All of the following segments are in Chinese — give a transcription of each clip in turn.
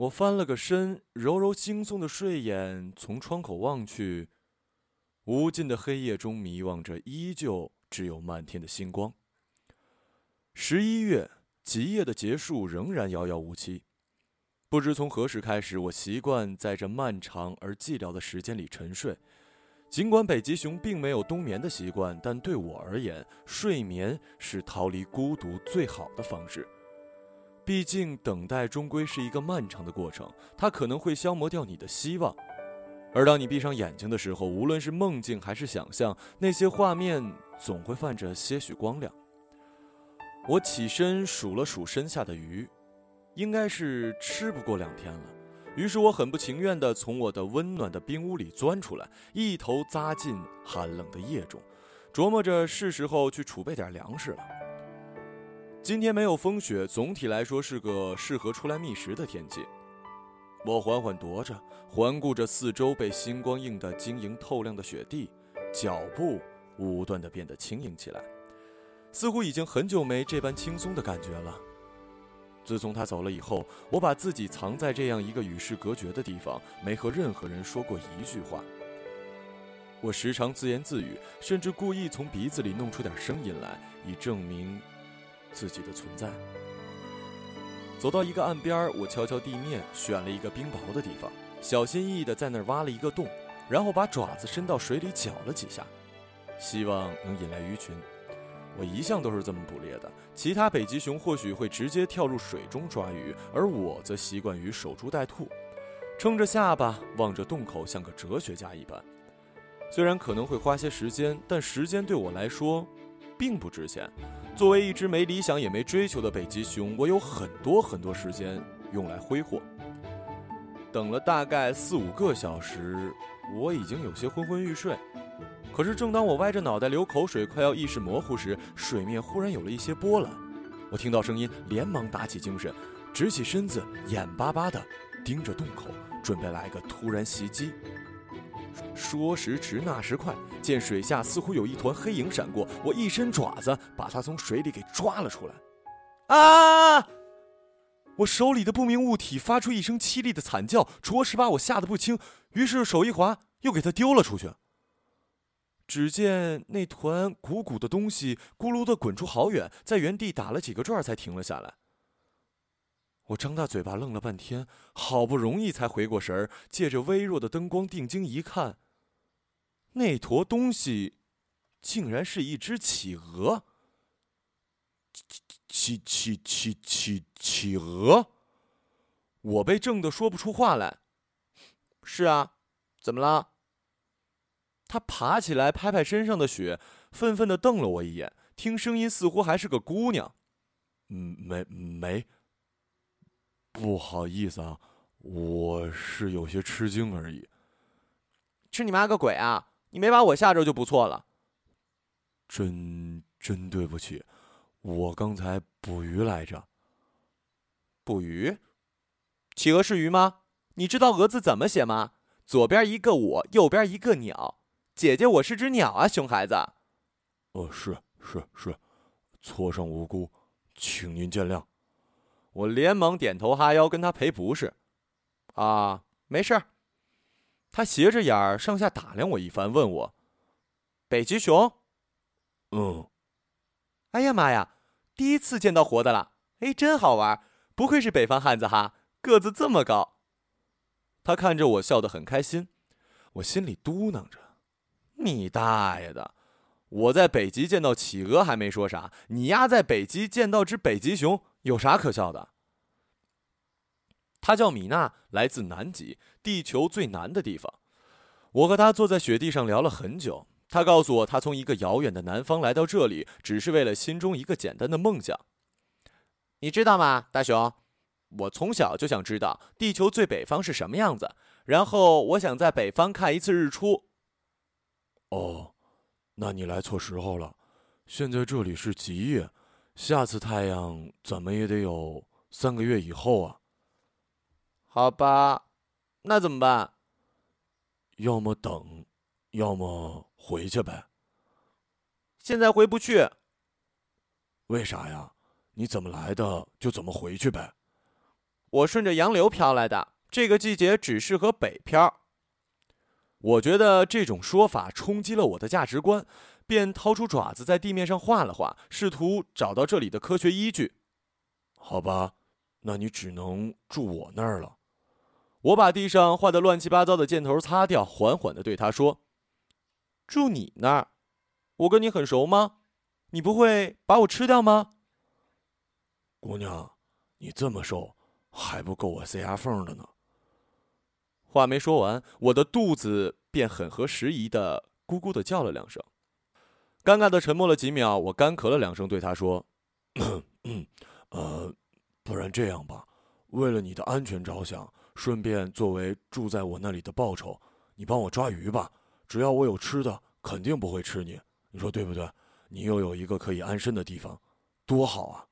我翻了个身，揉揉惺忪的睡眼，从窗口望去，无尽的黑夜中迷望着，依旧只有漫天的星光。十一月，极夜的结束仍然遥遥无期。不知从何时开始，我习惯在这漫长而寂寥的时间里沉睡。尽管北极熊并没有冬眠的习惯，但对我而言，睡眠是逃离孤独最好的方式。毕竟，等待终归是一个漫长的过程，它可能会消磨掉你的希望。而当你闭上眼睛的时候，无论是梦境还是想象，那些画面总会泛着些许光亮。我起身数了数身下的鱼。应该是吃不过两天了，于是我很不情愿地从我的温暖的冰屋里钻出来，一头扎进寒冷的夜中，琢磨着是时候去储备点粮食了。今天没有风雪，总体来说是个适合出来觅食的天气。我缓缓踱着，环顾着四周被星光映得晶莹透亮的雪地，脚步无端地变得轻盈起来，似乎已经很久没这般轻松的感觉了。自从他走了以后，我把自己藏在这样一个与世隔绝的地方，没和任何人说过一句话。我时常自言自语，甚至故意从鼻子里弄出点声音来，以证明自己的存在。走到一个岸边，我敲敲地面，选了一个冰雹的地方，小心翼翼地在那儿挖了一个洞，然后把爪子伸到水里搅了几下，希望能引来鱼群。我一向都是这么捕猎的。其他北极熊或许会直接跳入水中抓鱼，而我则习惯于守株待兔，撑着下巴望着洞口，像个哲学家一般。虽然可能会花些时间，但时间对我来说并不值钱。作为一只没理想也没追求的北极熊，我有很多很多时间用来挥霍。等了大概四五个小时，我已经有些昏昏欲睡。可是，正当我歪着脑袋流口水，快要意识模糊时，水面忽然有了一些波澜。我听到声音，连忙打起精神，直起身子，眼巴巴地盯着洞口，准备来个突然袭击。说时迟，那时快，见水下似乎有一团黑影闪过，我一伸爪子，把它从水里给抓了出来。啊！我手里的不明物体发出一声凄厉的惨叫，着实把我吓得不轻。于是手一滑，又给它丢了出去。只见那团鼓鼓的东西咕噜的滚出好远，在原地打了几个转才停了下来。我张大嘴巴愣了半天，好不容易才回过神儿，借着微弱的灯光定睛一看，那坨东西竟然是一只企鹅。企企企企企企鹅！我被震得说不出话来。是啊，怎么了？他爬起来，拍拍身上的雪，愤愤地瞪了我一眼。听声音，似乎还是个姑娘。嗯，没没。不好意思啊，我是有些吃惊而已。吃你妈个鬼啊！你没把我吓着就不错了。真真对不起，我刚才捕鱼来着。捕鱼？企鹅是鱼吗？你知道“鹅”字怎么写吗？左边一个我，右边一个鸟。姐姐，我是只鸟啊，熊孩子。呃，是是是，错上无辜，请您见谅。我连忙点头哈腰，跟他赔不是。啊，没事。他斜着眼儿上下打量我一番，问我：“北极熊？”嗯。哎呀妈呀，第一次见到活的了，哎，真好玩，不愧是北方汉子哈，个子这么高。他看着我笑得很开心，我心里嘟囔着。你大爷的！我在北极见到企鹅还没说啥，你丫在北极见到只北极熊有啥可笑的？他叫米娜，来自南极，地球最南的地方。我和他坐在雪地上聊了很久。他告诉我，他从一个遥远的南方来到这里，只是为了心中一个简单的梦想。你知道吗，大熊？我从小就想知道地球最北方是什么样子，然后我想在北方看一次日出。哦，那你来错时候了。现在这里是极夜，下次太阳怎么也得有三个月以后啊。好吧，那怎么办？要么等，要么回去呗。现在回不去。为啥呀？你怎么来的就怎么回去呗。我顺着洋流飘来的，这个季节只适合北漂。我觉得这种说法冲击了我的价值观，便掏出爪子在地面上画了画，试图找到这里的科学依据。好吧，那你只能住我那儿了。我把地上画的乱七八糟的箭头擦掉，缓缓地对他说：“住你那儿？我跟你很熟吗？你不会把我吃掉吗？”姑娘，你这么瘦，还不够我塞牙缝的呢。话没说完，我的肚子便很合时宜的咕咕的叫了两声。尴尬的沉默了几秒，我干咳了两声，对他说：“呃，不然这样吧，为了你的安全着想。”顺便作为住在我那里的报酬，你帮我抓鱼吧。只要我有吃的，肯定不会吃你。你说对不对？你又有一个可以安身的地方，多好啊！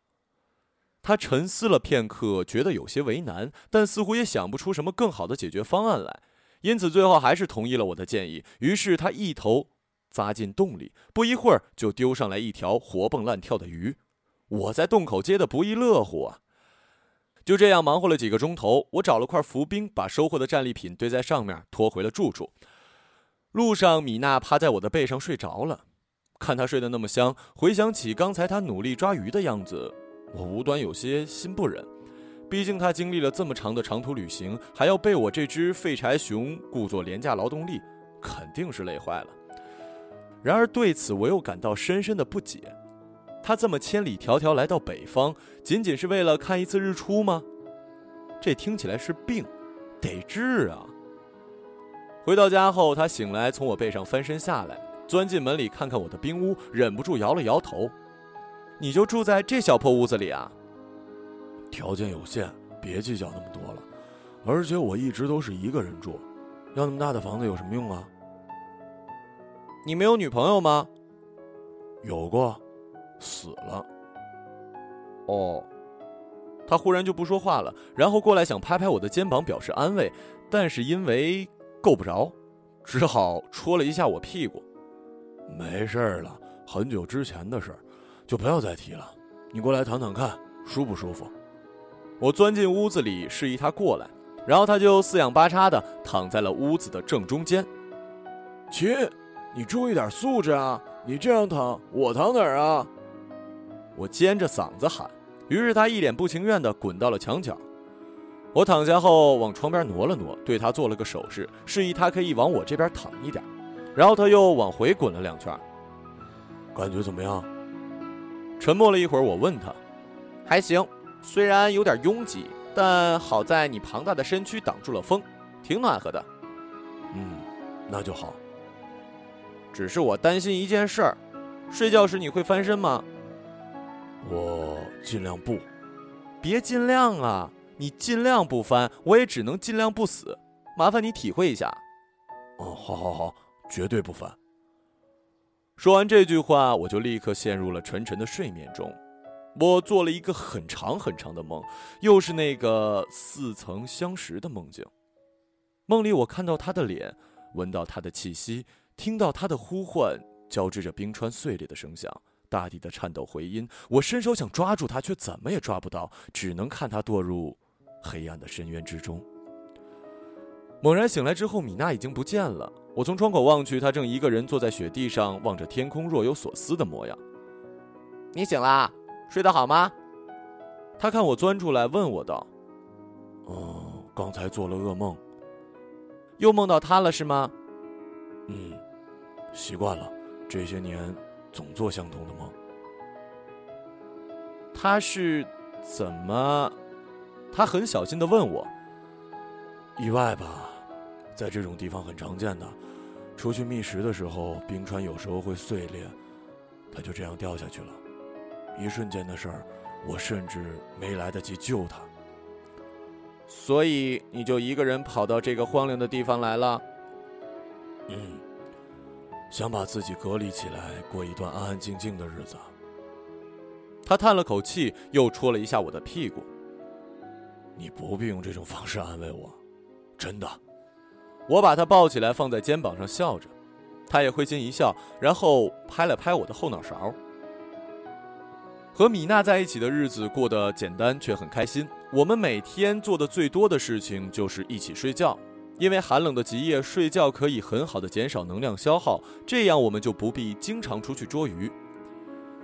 他沉思了片刻，觉得有些为难，但似乎也想不出什么更好的解决方案来，因此最后还是同意了我的建议。于是他一头扎进洞里，不一会儿就丢上来一条活蹦乱跳的鱼。我在洞口接的不亦乐乎啊！就这样忙活了几个钟头，我找了块浮冰，把收获的战利品堆在上面，拖回了住处。路上，米娜趴在我的背上睡着了。看她睡得那么香，回想起刚才她努力抓鱼的样子，我无端有些心不忍。毕竟她经历了这么长的长途旅行，还要被我这只废柴熊雇作廉价劳动力，肯定是累坏了。然而对此，我又感到深深的不解。他这么千里迢迢来到北方，仅仅是为了看一次日出吗？这听起来是病，得治啊！回到家后，他醒来，从我背上翻身下来，钻进门里看看我的冰屋，忍不住摇了摇头：“你就住在这小破屋子里啊？”条件有限，别计较那么多了。而且我一直都是一个人住，要那么大的房子有什么用啊？你没有女朋友吗？有过。死了。哦，他忽然就不说话了，然后过来想拍拍我的肩膀表示安慰，但是因为够不着，只好戳了一下我屁股。没事了，很久之前的事儿，就不要再提了。你过来躺躺看，舒不舒服？我钻进屋子里，示意他过来，然后他就四仰八叉的躺在了屋子的正中间。亲，你注意点素质啊！你这样躺，我躺哪儿啊？我尖着嗓子喊，于是他一脸不情愿地滚到了墙角。我躺下后往窗边挪了挪，对他做了个手势，示意他可以往我这边躺一点。然后他又往回滚了两圈。感觉怎么样？沉默了一会儿，我问他：“还行，虽然有点拥挤，但好在你庞大的身躯挡住了风，挺暖和的。”嗯，那就好。只是我担心一件事儿，睡觉时你会翻身吗？我尽量不，别尽量啊！你尽量不翻，我也只能尽量不死。麻烦你体会一下。哦，好，好，好，绝对不翻。说完这句话，我就立刻陷入了沉沉的睡眠中。我做了一个很长很长的梦，又是那个似曾相识的梦境。梦里我看到他的脸，闻到他的气息，听到他的呼唤，交织着冰川碎裂的声响。大地的颤抖回音，我伸手想抓住他，却怎么也抓不到，只能看他堕入黑暗的深渊之中。猛然醒来之后，米娜已经不见了。我从窗口望去，她正一个人坐在雪地上，望着天空，若有所思的模样。你醒了，睡得好吗？他看我钻出来，问我道：“哦，刚才做了噩梦，又梦到他了是吗？”“嗯，习惯了，这些年。”总做相同的梦。他是怎么？他很小心的问我。意外吧，在这种地方很常见的。出去觅食的时候，冰川有时候会碎裂，他就这样掉下去了。一瞬间的事儿，我甚至没来得及救他。所以你就一个人跑到这个荒凉的地方来了？嗯。想把自己隔离起来，过一段安安静静的日子。他叹了口气，又戳了一下我的屁股。你不必用这种方式安慰我，真的。我把他抱起来，放在肩膀上，笑着。他也会心一笑，然后拍了拍我的后脑勺。和米娜在一起的日子过得简单却很开心。我们每天做的最多的事情就是一起睡觉，因为寒冷的极夜，睡觉可以很好的减少能量消耗，这样我们就不必经常出去捉鱼。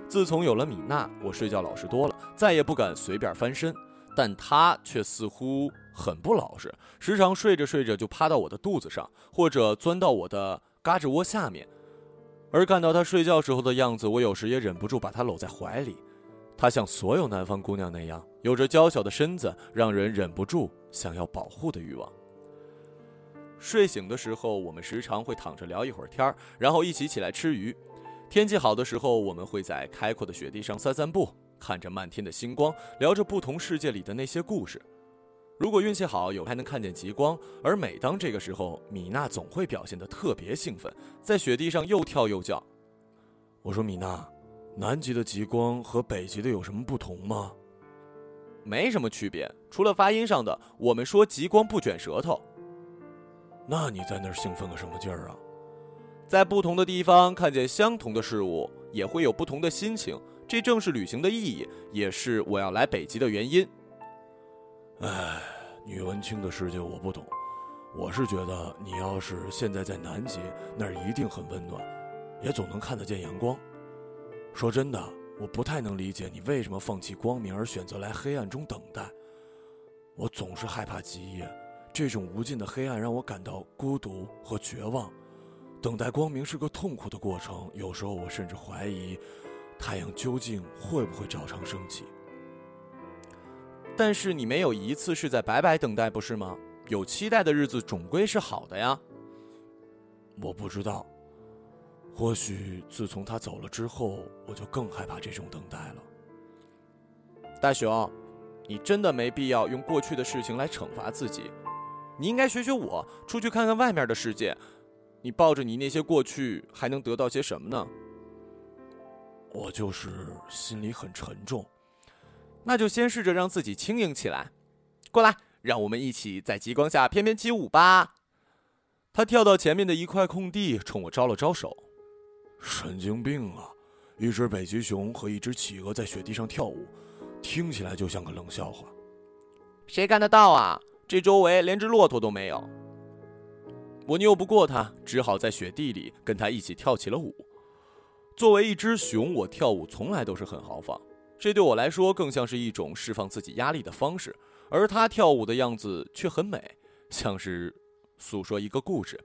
自从有了米娜，我睡觉老实多了，再也不敢随便翻身。但她却似乎很不老实，时常睡着睡着就趴到我的肚子上，或者钻到我的嘎吱窝下面。而看到她睡觉时候的样子，我有时也忍不住把她搂在怀里。她像所有南方姑娘那样，有着娇小的身子，让人忍不住想要保护的欲望。睡醒的时候，我们时常会躺着聊一会儿天儿，然后一起起来吃鱼。天气好的时候，我们会在开阔的雪地上散散步，看着漫天的星光，聊着不同世界里的那些故事。如果运气好，有还能看见极光。而每当这个时候，米娜总会表现得特别兴奋，在雪地上又跳又叫。我说：“米娜。”南极的极光和北极的有什么不同吗？没什么区别，除了发音上的。我们说极光不卷舌头。那你在那儿兴奋个什么劲儿啊？在不同的地方看见相同的事物，也会有不同的心情。这正是旅行的意义，也是我要来北极的原因。唉，女文青的世界我不懂。我是觉得你要是现在在南极，那儿一定很温暖，也总能看得见阳光。说真的，我不太能理解你为什么放弃光明而选择来黑暗中等待。我总是害怕极夜，这种无尽的黑暗让我感到孤独和绝望。等待光明是个痛苦的过程，有时候我甚至怀疑，太阳究竟会不会照常升起。但是你没有一次是在白白等待，不是吗？有期待的日子总归是好的呀。我不知道。或许自从他走了之后，我就更害怕这种等待了。大雄，你真的没必要用过去的事情来惩罚自己，你应该学学我，出去看看外面的世界。你抱着你那些过去，还能得到些什么呢？我就是心里很沉重，那就先试着让自己轻盈起来。过来，让我们一起在极光下翩翩起舞吧。他跳到前面的一块空地，冲我招了招手。神经病啊！一只北极熊和一只企鹅在雪地上跳舞，听起来就像个冷笑话。谁干得到啊？这周围连只骆驼都没有。我拗不过他，只好在雪地里跟他一起跳起了舞。作为一只熊，我跳舞从来都是很豪放，这对我来说更像是一种释放自己压力的方式。而他跳舞的样子却很美，像是诉说一个故事。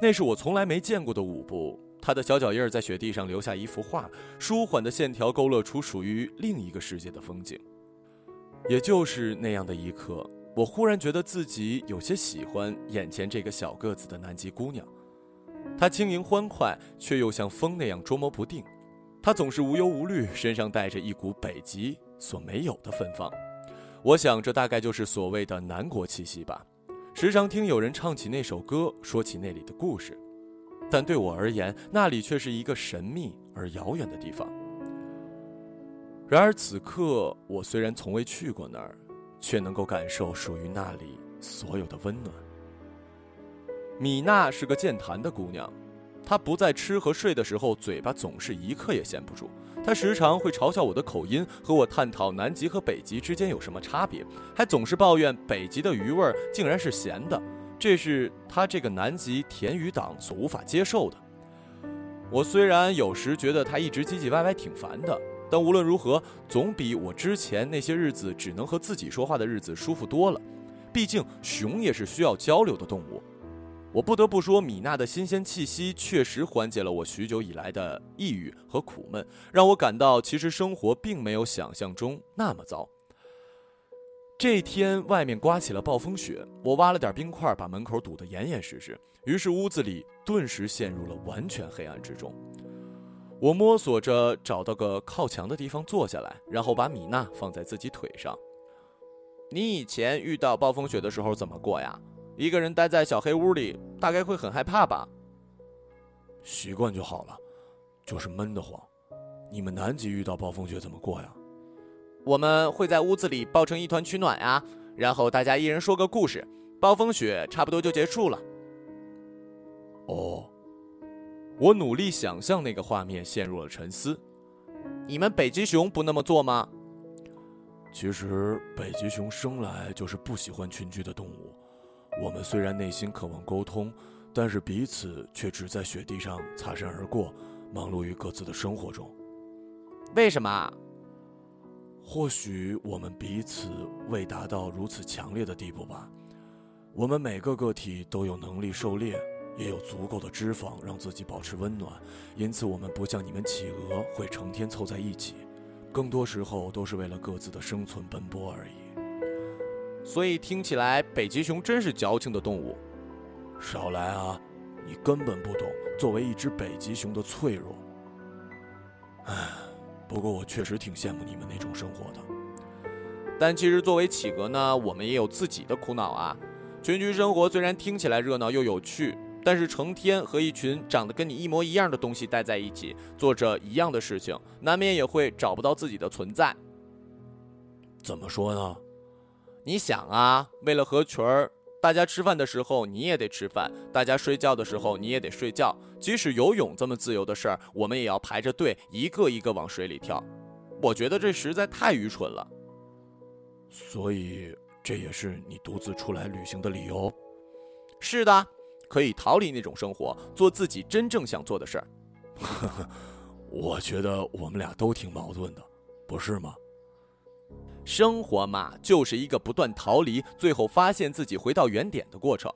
那是我从来没见过的舞步。他的小脚印在雪地上留下一幅画，舒缓的线条勾勒出属于另一个世界的风景。也就是那样的一刻，我忽然觉得自己有些喜欢眼前这个小个子的南极姑娘。她轻盈欢快，却又像风那样捉摸不定。她总是无忧无虑，身上带着一股北极所没有的芬芳。我想，这大概就是所谓的南国气息吧。时常听有人唱起那首歌，说起那里的故事。但对我而言，那里却是一个神秘而遥远的地方。然而此刻，我虽然从未去过那儿，却能够感受属于那里所有的温暖。米娜是个健谈的姑娘，她不在吃和睡的时候，嘴巴总是一刻也闲不住。她时常会嘲笑我的口音，和我探讨南极和北极之间有什么差别，还总是抱怨北极的鱼味竟然是咸的。这是她这个南极甜鱼党所无法接受的。我虽然有时觉得她一直唧唧歪歪挺烦的，但无论如何，总比我之前那些日子只能和自己说话的日子舒服多了。毕竟熊也是需要交流的动物。我不得不说，米娜的新鲜气息确实缓解了我许久以来的抑郁和苦闷，让我感到其实生活并没有想象中那么糟。这天外面刮起了暴风雪，我挖了点冰块，把门口堵得严严实实。于是屋子里顿时陷入了完全黑暗之中。我摸索着找到个靠墙的地方坐下来，然后把米娜放在自己腿上。你以前遇到暴风雪的时候怎么过呀？一个人待在小黑屋里，大概会很害怕吧？习惯就好了，就是闷得慌。你们南极遇到暴风雪怎么过呀？我们会在屋子里抱成一团取暖呀，然后大家一人说个故事，暴风雪差不多就结束了。哦，我努力想象那个画面，陷入了沉思。你们北极熊不那么做吗？其实北极熊生来就是不喜欢群居的动物。我们虽然内心渴望沟通，但是彼此却只在雪地上擦身而过，忙碌于各自的生活中。为什么？或许我们彼此未达到如此强烈的地步吧。我们每个个体都有能力狩猎，也有足够的脂肪让自己保持温暖，因此我们不像你们企鹅会成天凑在一起，更多时候都是为了各自的生存奔波而已。所以听起来北极熊真是矫情的动物。少来啊，你根本不懂作为一只北极熊的脆弱。唉。不过我确实挺羡慕你们那种生活的，但其实作为企鹅呢，我们也有自己的苦恼啊。群居生活虽然听起来热闹又有趣，但是成天和一群长得跟你一模一样的东西待在一起，做着一样的事情，难免也会找不到自己的存在。怎么说呢？你想啊，为了合群儿。大家吃饭的时候你也得吃饭，大家睡觉的时候你也得睡觉。即使游泳这么自由的事儿，我们也要排着队一个一个往水里跳。我觉得这实在太愚蠢了。所以这也是你独自出来旅行的理由。是的，可以逃离那种生活，做自己真正想做的事儿。我觉得我们俩都挺矛盾的，不是吗？生活嘛，就是一个不断逃离，最后发现自己回到原点的过程。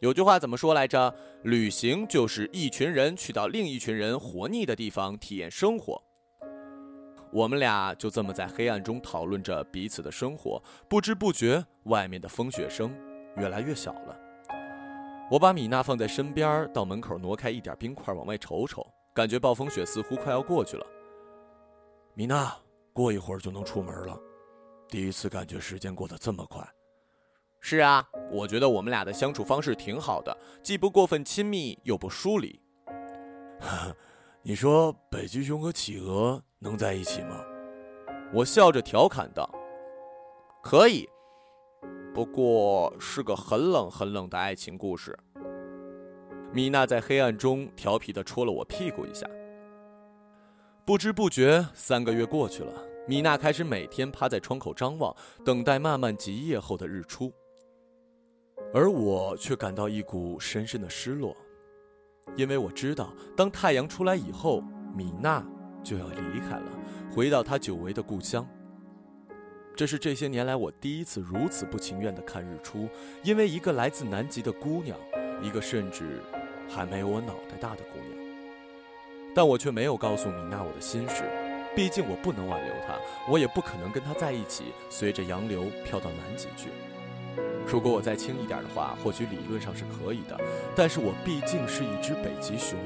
有句话怎么说来着？旅行就是一群人去到另一群人活腻的地方体验生活。我们俩就这么在黑暗中讨论着彼此的生活，不知不觉，外面的风雪声越来越小了。我把米娜放在身边，到门口挪开一点冰块，往外瞅瞅，感觉暴风雪似乎快要过去了。米娜，过一会儿就能出门了。第一次感觉时间过得这么快。是啊，我觉得我们俩的相处方式挺好的，既不过分亲密，又不疏离。你说北极熊和企鹅能在一起吗？我笑着调侃道：“可以，不过是个很冷很冷的爱情故事。”米娜在黑暗中调皮地戳了我屁股一下。不知不觉，三个月过去了。米娜开始每天趴在窗口张望，等待漫漫极夜后的日出。而我却感到一股深深的失落，因为我知道，当太阳出来以后，米娜就要离开了，回到她久违的故乡。这是这些年来我第一次如此不情愿地看日出，因为一个来自南极的姑娘，一个甚至还没有我脑袋大的姑娘。但我却没有告诉米娜我的心事。毕竟我不能挽留她，我也不可能跟她在一起，随着洋流飘到南极去。如果我再轻一点的话，或许理论上是可以的。但是我毕竟是一只北极熊，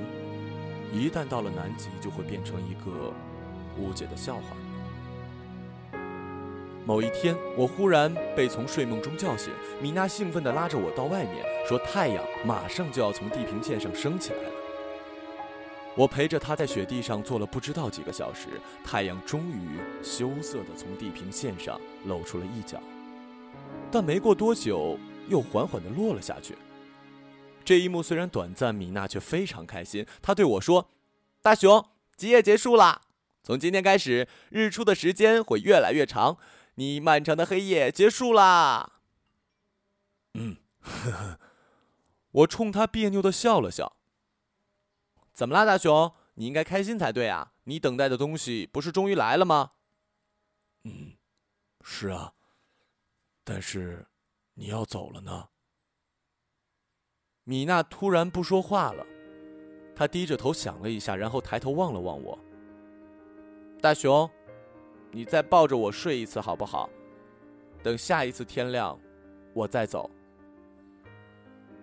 一旦到了南极，就会变成一个无解的笑话。某一天，我忽然被从睡梦中叫醒，米娜兴奋地拉着我到外面，说太阳马上就要从地平线上升起来了。我陪着他在雪地上坐了不知道几个小时，太阳终于羞涩地从地平线上露出了一角，但没过多久又缓缓地落了下去。这一幕虽然短暂，米娜却非常开心。她对我说：“大熊，极夜结束了，从今天开始，日出的时间会越来越长，你漫长的黑夜结束啦。”嗯，呵呵，我冲他别扭地笑了笑。怎么啦，大熊？你应该开心才对啊！你等待的东西不是终于来了吗？嗯，是啊。但是，你要走了呢。米娜突然不说话了，她低着头想了一下，然后抬头望了望我。大熊，你再抱着我睡一次好不好？等下一次天亮，我再走。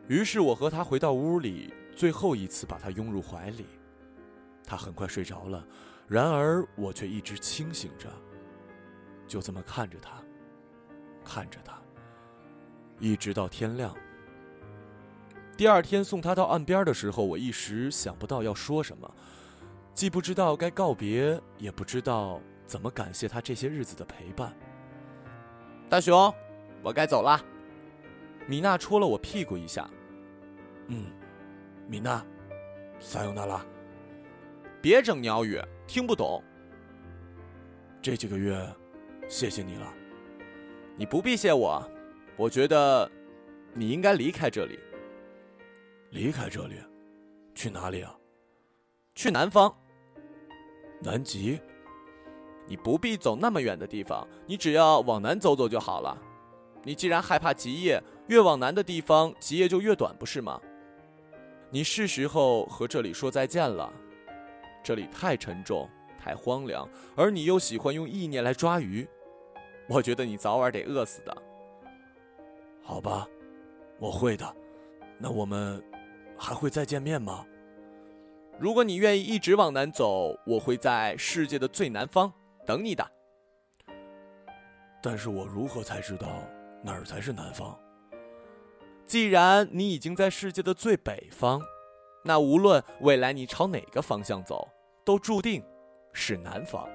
于是我和他回到屋里。最后一次把他拥入怀里，他很快睡着了，然而我却一直清醒着，就这么看着他，看着他，一直到天亮。第二天送他到岸边的时候，我一时想不到要说什么，既不知道该告别，也不知道怎么感谢他这些日子的陪伴。大熊，我该走了。米娜戳了我屁股一下，嗯。米娜，撒由那拉。别整鸟语，听不懂。这几个月，谢谢你了。你不必谢我，我觉得你应该离开这里。离开这里，去哪里啊？去南方。南极。你不必走那么远的地方，你只要往南走走就好了。你既然害怕极夜，越往南的地方极夜就越短，不是吗？你是时候和这里说再见了。这里太沉重，太荒凉，而你又喜欢用意念来抓鱼，我觉得你早晚得饿死的。好吧，我会的。那我们还会再见面吗？如果你愿意一直往南走，我会在世界的最南方。等你的，但是我如何才知道哪儿才是南方？既然你已经在世界的最北方，那无论未来你朝哪个方向走，都注定是南方。